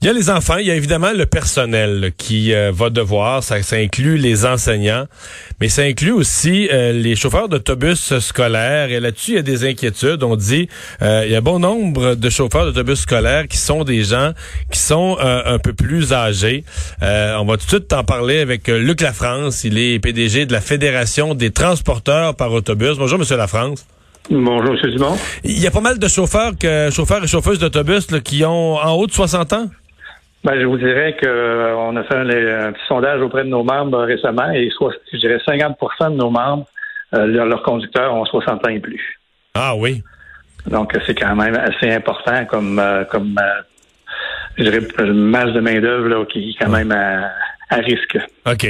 Il y a les enfants, il y a évidemment le personnel qui euh, va devoir, ça, ça, inclut les enseignants, mais ça inclut aussi euh, les chauffeurs d'autobus scolaires. Et là-dessus, il y a des inquiétudes. On dit, euh, il y a bon nombre de chauffeurs d'autobus scolaires qui sont des gens qui sont un peu plus âgés. on va tout de suite en parler avec Luc Lafrance. Il est PDG de la Fédération des transporteurs par autobus. Bonjour, Monsieur Lafrance. Bonjour, M. Dumont. Il y a pas mal de chauffeurs, que, chauffeurs et chauffeuses d'autobus qui ont en haut de 60 ans? Ben, je vous dirais qu'on euh, a fait un, petit sondage auprès de nos membres récemment et soit, je dirais 50% de nos membres, euh, leurs conducteurs ont 60 ans et plus. Ah oui. Donc c'est quand même assez important comme euh, comme je dirais masse de main d'œuvre qui est quand même à, à risque. OK.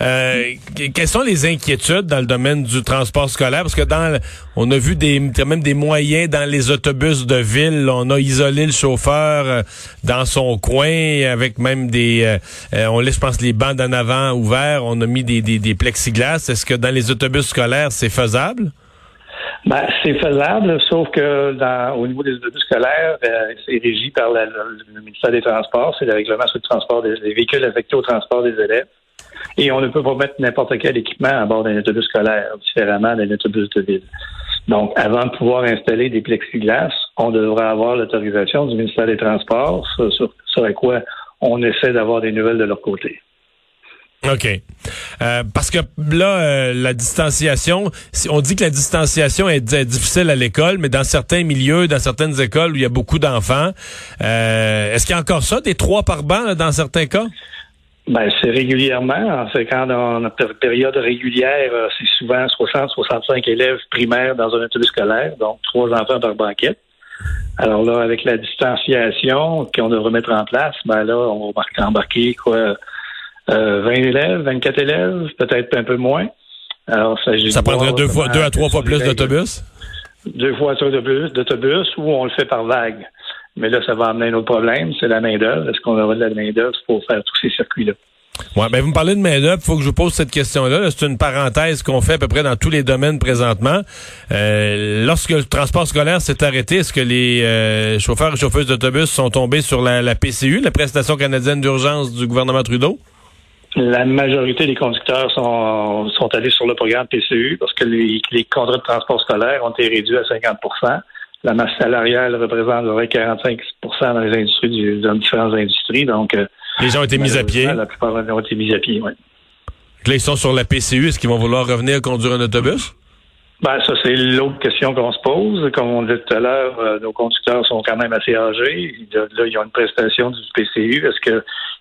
Euh, quelles sont les inquiétudes dans le domaine du transport scolaire? Parce que dans on a vu des même des moyens dans les autobus de ville. On a isolé le chauffeur euh, dans son coin avec même des euh, on laisse, je pense, les bancs en avant ouverts. On a mis des, des, des plexiglas. Est-ce que dans les autobus scolaires, c'est faisable? Ben, c'est faisable, sauf que dans, au niveau des autobus scolaires, euh, c'est régi par le ministère des Transports, c'est le règlement sur le transport des, véhicules affectés au transport des élèves. Et on ne peut pas mettre n'importe quel équipement à bord d'un autobus scolaire, différemment d'un autobus de ville. Donc, avant de pouvoir installer des plexiglas, on devrait avoir l'autorisation du ministère des Transports, sur, sur quoi on essaie d'avoir des nouvelles de leur côté. OK. Euh, parce que là, euh, la distanciation, on dit que la distanciation est, difficile à l'école, mais dans certains milieux, dans certaines écoles où il y a beaucoup d'enfants, euh, est-ce qu'il y a encore ça, des trois par banc dans certains cas? Ben, c'est régulièrement. C'est quand on a période régulière, c'est souvent 60-65 élèves primaires dans un autobus scolaire, donc trois enfants par banquette. Alors là, avec la distanciation qu'on devrait mettre en place, ben là, on va embarquer quoi 20 euh, élèves, 24 élèves, peut-être un peu moins. Alors, ça, ça prendrait deux, fois, deux à trois fois plus d'autobus? Deux fois d'autobus, d'autobus, ou on le fait par vague. Mais là, ça va amener un autre problème, c'est la main-d'œuvre. Est-ce qu'on aura de la main-d'œuvre pour faire tous ces circuits-là? Ouais, ben vous me parlez de main-d'œuvre, faut que je vous pose cette question-là. c'est une parenthèse qu'on fait à peu près dans tous les domaines présentement. Euh, lorsque le transport scolaire s'est arrêté, est-ce que les euh, chauffeurs et chauffeuses d'autobus sont tombés sur la, la PCU, la prestation canadienne d'urgence du gouvernement Trudeau? La majorité des conducteurs sont, sont allés sur le programme PCU parce que les, les contrats de transport scolaire ont été réduits à 50% La masse salariale représente 45% dans les industries, dans différentes industries. Donc, euh, les gens ont été mis à pied. La plupart ont été mis à pied, oui. Là, ils sont sur la PCU. Est-ce qu'ils vont vouloir revenir conduire un autobus? Ben, ça, c'est l'autre question qu'on se pose. Comme on dit tout à l'heure, euh, nos conducteurs sont quand même assez âgés. Là, ils ont une prestation du PCU. Est-ce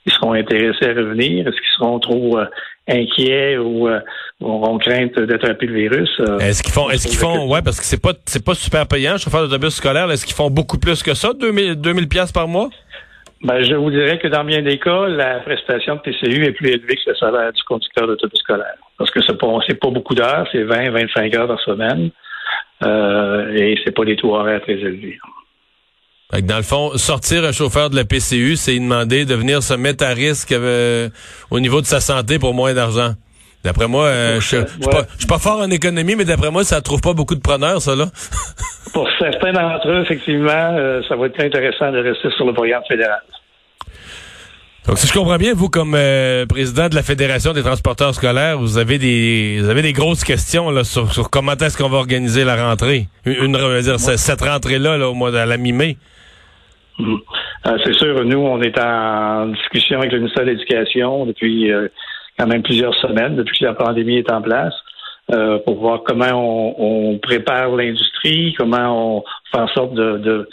qu'ils seront intéressés à revenir? Est-ce qu'ils seront trop euh, inquiets ou euh, auront crainte d'attraper le virus? est-ce qu'ils font, est-ce qu'ils font, ouais, parce que c'est pas, c'est pas super payant, chauffeur d'autobus scolaire. Est-ce qu'ils font beaucoup plus que ça, 2000, 2000 pièces par mois? Ben, je vous dirais que dans bien des cas, la prestation de PCU est plus élevée que le salaire du conducteur d'autobus scolaire. Parce que c'est pas, pas beaucoup d'heures, c'est 20, 25 heures par semaine. Euh, et c'est pas des taux horaires très élevés. Dans le fond, sortir un chauffeur de la PCU, c'est demander de venir se mettre à risque euh, au niveau de sa santé pour moins d'argent. D'après moi, euh, je, ne suis pas, fort en économie, mais d'après moi, ça ne trouve pas beaucoup de preneurs, ça, là. pour certains d'entre eux, effectivement, euh, ça va être intéressant de rester sur le programme fédéral. Donc, si je comprends bien, vous, comme euh, président de la Fédération des transporteurs scolaires, vous avez des vous avez des grosses questions là, sur, comment est-ce qu'on va organiser la rentrée? Une, dire, cette rentrée-là, là, au mois de la mi-mai. Mm-hmm. c'est sûr, nous, on est en discussion avec le ministère de l'Éducation depuis quand même plusieurs semaines depuis que la pandémie est en place. Euh, pour voir comment on, prépare l'industrie, comment on fait en sorte de,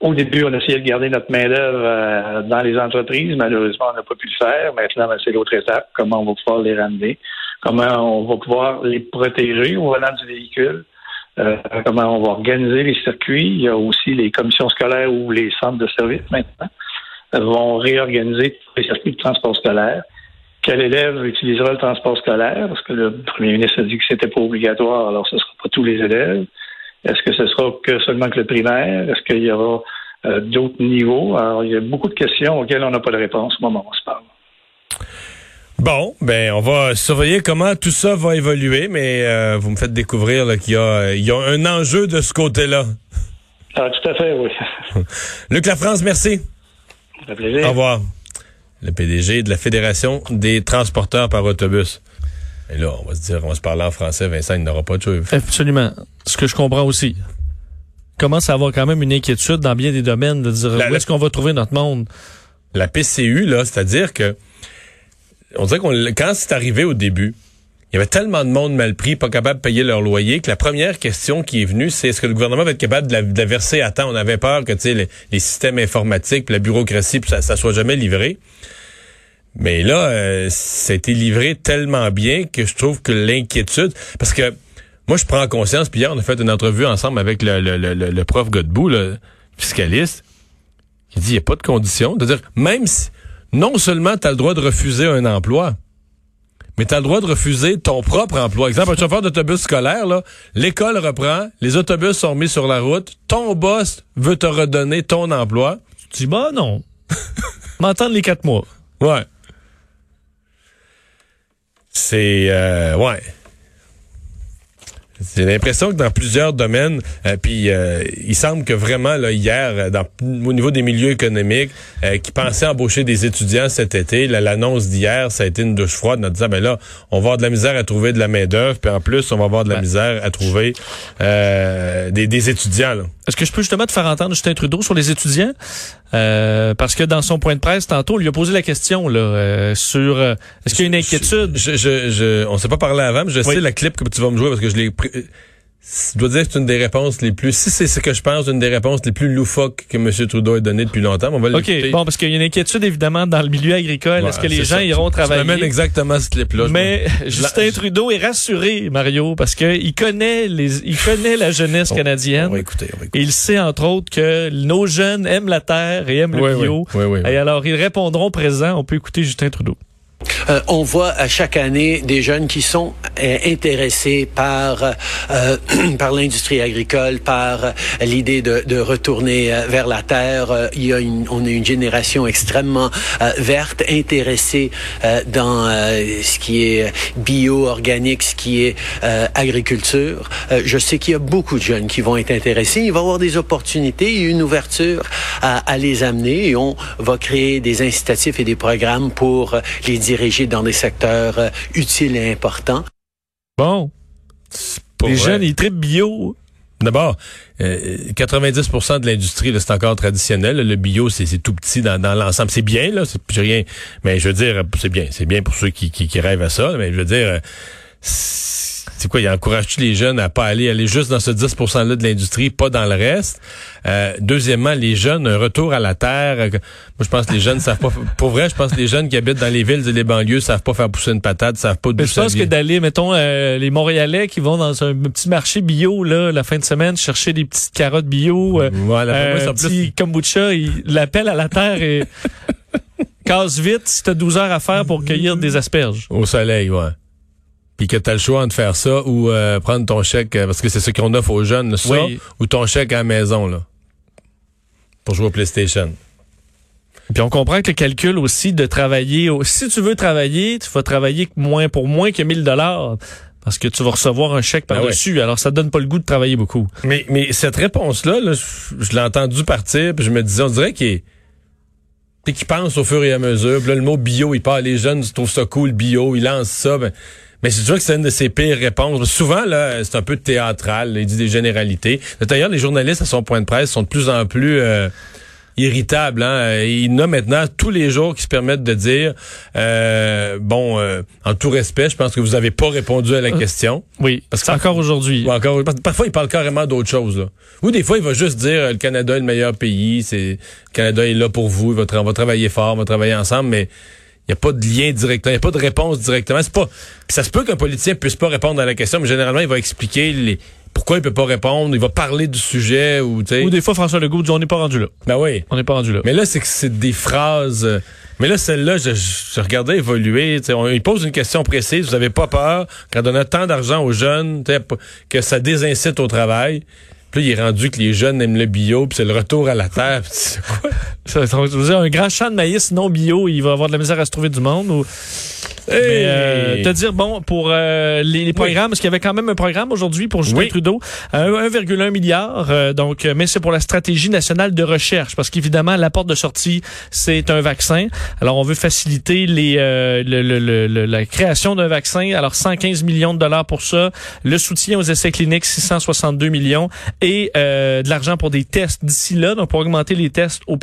Au début, on essayait de garder notre main-d'œuvre euh, dans les entreprises. Malheureusement, on n'a pas pu le faire. Maintenant, ben, c'est l'autre étape. Comment on va pouvoir les ramener? Comment on va pouvoir les protéger au volant du véhicule? Euh, comment on va organiser les circuits? Il y a aussi les commissions scolaires ou les centres de services maintenant vont réorganiser les circuits de transport scolaire quel élève utilisera le transport scolaire, parce que le premier ministre a dit que c'était pas obligatoire, alors ce ne sera pas tous les élèves. Est-ce que ce sera que seulement que le primaire? Est-ce qu'il y aura euh, d'autres niveaux? Alors, il y a beaucoup de questions auxquelles on n'a pas de réponse au moment où on se parle. Bon, ben on va surveiller comment tout ça va évoluer, mais euh, vous me faites découvrir qu'il y a, y a un enjeu de ce côté-là. Ah, tout à fait, oui. Luc France, merci. Au revoir. Le PDG de la Fédération des transporteurs par autobus. Et là, on va se dire, on va se parler en français, Vincent, il n'aura pas de cheveux. Absolument. Ce que je comprends aussi. Commence à avoir quand même une inquiétude dans bien des domaines de dire où est-ce qu'on va trouver notre monde? La PCU, là, c'est-à-dire que on dirait qu'on quand c'est arrivé au début, il y avait tellement de monde mal pris, pas capable de payer leur loyer, que la première question qui est venue, c'est est-ce que le gouvernement va être capable de la, verser à temps? On avait peur que les, systèmes informatiques, puis la bureaucratie, puis ça, ça soit jamais livré. Mais là, euh, été livré tellement bien que je trouve que l'inquiétude, parce que moi, je prends conscience, puis hier, on a fait une entrevue ensemble avec le, prof Godbout, le fiscaliste, qui dit, il n'y a pas de condition. C'est-à-dire, même si, non seulement tu as le droit de refuser un emploi, mais tu as le droit de refuser ton propre emploi. Exemple, un chauffeur d'autobus scolaire, là, l'école reprend, les autobus sont mis sur la route, ton boss veut te redonner ton emploi. Tu dis, bah non. M'entendre les quatre mois. Ouais. C'est... Euh, ouais. J'ai l'impression que dans plusieurs domaines, euh, puis euh, il semble que vraiment là, hier, dans, au niveau des milieux économiques, euh, qui pensaient embaucher des étudiants cet été, l'annonce d'hier, ça a été une douche froide, en disant ben là, on va avoir de la misère à trouver de la main d'œuvre, puis en plus, on va avoir de la misère à trouver des, des, étudiants. Est-ce que je peux justement te faire entendre Justin Trudeau sur les étudiants? parce que dans son point de presse tantôt, on lui a posé la question là sur est-ce qu'il y a une inquiétude? Je, je, je, on s'est pas parlé avant, mais je sais la clip que tu vas me jouer parce que je l'ai je dois dire que c'est une des réponses les plus, si c'est ce que je pense, une des réponses les plus loufoques que M. Trudeau a donné depuis longtemps. On va OK, bon, parce qu'il y a une inquiétude évidemment dans le milieu agricole. Est-ce que les gens iront travailler? Je exactement ce clip-là. Mais Justin Trudeau est rassuré, Mario, parce qu'il connaît les, il connaît la jeunesse canadienne. On va écouter, on va écouter. Et il sait entre autres que nos jeunes aiment la terre et aiment le bio. Oui, oui, et alors ils répondront présent. On peut écouter Justin Trudeau. Euh, on voit à chaque année des jeunes qui sont euh, intéressés par euh, par l'industrie agricole, par l'idée de, de, retourner vers la terre. Il y a une, on a une génération extrêmement verte, intéressée dans ce qui est bio, organique, ce qui est agriculture. je sais qu'il y a beaucoup de jeunes qui vont être intéressés. Il va y avoir des opportunités une ouverture à, à les amener et on va créer des incitatifs et des programmes pour les dans des secteurs euh, utiles et importants. Bon. Les jeunes, ils tripent bio. D'abord, 90% euh, de l'industrie, c'est encore traditionnel. Le bio, c'est tout petit dans, l'ensemble. C'est bien, là, c'est rien. Mais je veux dire, c'est bien. C'est bien pour ceux qui, qui, rêvent à ça. Mais je veux dire, c'est quoi, il encourage les jeunes à pas aller aller juste dans ce 10 %-là de l'industrie, pas dans le reste? Euh, deuxièmement, les jeunes, un retour à la terre. Euh, moi, je pense que les jeunes savent pas. Pour vrai, je pense que les jeunes qui habitent dans les villes et les banlieues savent pas faire pousser une patate, savent pas d'où Je pense que d'aller, mettons, euh, les Montréalais qui vont dans un petit marché bio là la fin de semaine chercher des petites carottes bio, voilà, euh, un petit kombucha, l'appel à la terre et casse vite si t'as 12 heures à faire pour cueillir des asperges. Au soleil, ouais puis que tu as le choix de faire ça ou euh, prendre ton chèque, euh, parce que c'est ce qu'on offre aux jeunes, ça, ou ton chèque à la maison, là, pour jouer au PlayStation. Puis on comprend que le calcul aussi de travailler, si tu veux travailler, tu vas travailler moins pour moins que 1000 dollars parce que tu vas recevoir un chèque ben par-dessus. Alors, ça donne pas le goût de travailler beaucoup. Mais, mais cette réponse-là, je, l'ai entendu partir, puis je me disais, on dirait qu'il est pense au fur et à mesure. Puis là, le mot bio, il parle, les jeunes trouvent ça cool, bio, ils lancent ça. Ben, mais c'est sûr que c'est une de ses pires réponses. Souvent, là, c'est un peu théâtral. il dit des généralités. D'ailleurs, les journalistes à son point de presse sont de plus en plus euh, irritables. Hein? Il y en a maintenant tous les jours qui se permettent de dire, euh, bon, euh, en tout respect, je pense que vous n'avez pas répondu à la question. Oui, parce que encore aujourd'hui. Encore, parfois, il parle carrément d'autre chose. Ou des fois, il va juste dire, le Canada est le meilleur pays, c'est le Canada est là pour vous, il va, on va travailler fort, on va travailler ensemble, mais il n'y a pas de lien direct, il n'y a pas de réponse directement. C'est pas, ça se peut qu'un politicien puisse pas répondre à la question, mais généralement, il va expliquer les, pourquoi il peut pas répondre, il va parler du sujet ou Ou des fois François Legault dit on n'est pas rendu là. Ben oui. On n'est pas rendu là. Mais là c'est que c'est des phrases euh, mais là celle-là je, je, regardais évoluer, on, il pose une question précise, vous avez pas peur qu'en donnant tant d'argent aux jeunes, que ça désincite au travail. Puis il est rendu que les jeunes aiment le bio, puis c'est le retour à la terre. C'est quoi? Ça, un grand champ de maïs non bio, il va avoir de la misère à se trouver du monde ou te dire, bon, pour les, programmes, parce qu'il y avait quand même un programme aujourd'hui pour Justin Trudeau, 1,1 milliard, donc, mais c'est pour la stratégie nationale de recherche, parce qu'évidemment, la porte de sortie, c'est un vaccin. Alors, on veut faciliter les, le, la création d'un vaccin. Alors, 115 millions de dollars pour ça, le soutien aux essais cliniques, 662 millions, et de l'argent pour des tests d'ici là, donc pour augmenter les tests au pays.